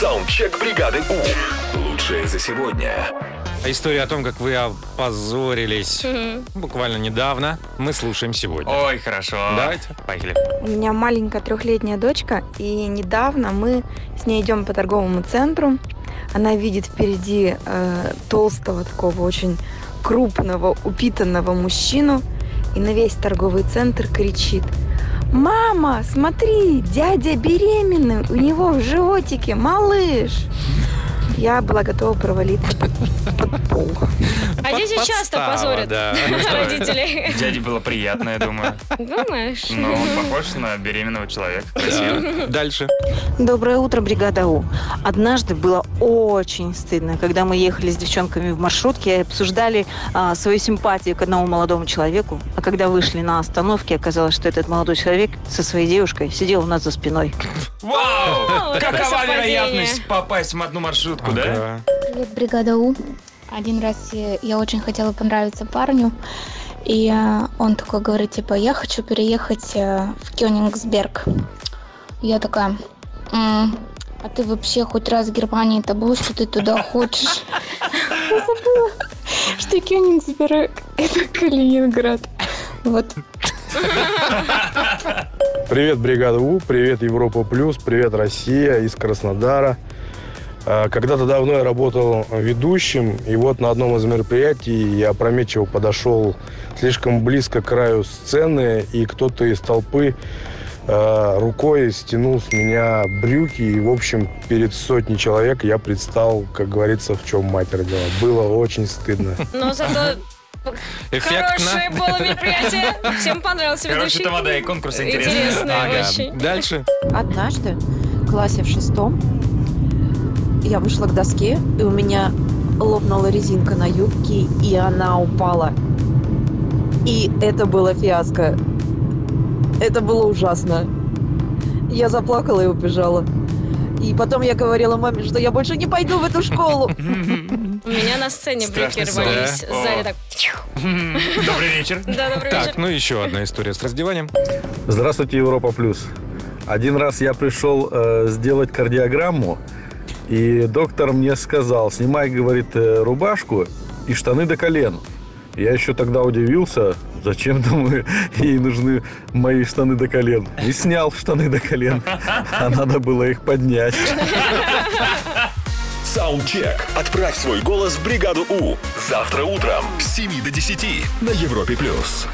Саундчек бригады У. Лучшее за сегодня. История о том, как вы опозорились буквально недавно, мы слушаем сегодня. Ой, хорошо. Давайте, поехали. У меня маленькая трехлетняя дочка, и недавно мы с ней идем по торговому центру. Она видит впереди э, толстого такого очень крупного упитанного мужчину и на весь торговый центр кричит: "Мама, смотри, дядя беременный, у него в животике малыш". Я была готова провалиться под, пол. А дети часто позорят родителей. Дяде было приятно, я думаю. Думаешь? Но он похож на беременного человека. Красиво. Дальше. Доброе утро, бригада У. Однажды было очень стыдно, когда мы ехали с девчонками в маршрутке и обсуждали а, свою симпатию к одному молодому человеку. А когда вышли на остановке, оказалось, что этот молодой человек со своей девушкой сидел у нас за спиной. Вау! Какова вероятность попасть в одну маршрутку, да? Ага. Привет, бригада У. Один раз я очень хотела понравиться парню, и э, он такой говорит, типа, я хочу переехать э, в Кёнигсберг. Я такая, «М, а ты вообще хоть раз в Германии-то был, что ты туда хочешь? Я забыла, что Кёнигсберг – это Калининград. Вот Привет, бригада У, привет, Европа Плюс, привет, Россия из Краснодара. А, Когда-то давно я работал ведущим, и вот на одном из мероприятий я опрометчиво подошел слишком близко к краю сцены, и кто-то из толпы а, рукой стянул с меня брюки, и, в общем, перед сотней человек я предстал, как говорится, в чем матерь дела. Было очень стыдно. Но зато Эффектно. хорошее было мероприятие. Всем понравился Короче, ведущий. тамада и конкурс интересный. Ага. очень. Дальше. Однажды в классе в шестом я вышла к доске, и у меня лопнула резинка на юбке, и она упала. И это было фиаско. Это было ужасно. Я заплакала и убежала. И потом я говорила маме, что я больше не пойду в эту школу. У меня на сцене брюки рвались. Да? Сзади так. Добрый вечер. Да, добрый Так, вечер. ну еще одна история с раздеванием. Здравствуйте, Европа Плюс. Один раз я пришел э, сделать кардиограмму, и доктор мне сказал, снимай, говорит, э, рубашку и штаны до колен. Я еще тогда удивился, зачем, думаю, ей нужны мои штаны до колен. И снял штаны до колен, а надо было их поднять. Саундчек. Отправь свой голос в бригаду У. Завтра утром с 7 до 10 на Европе+. плюс.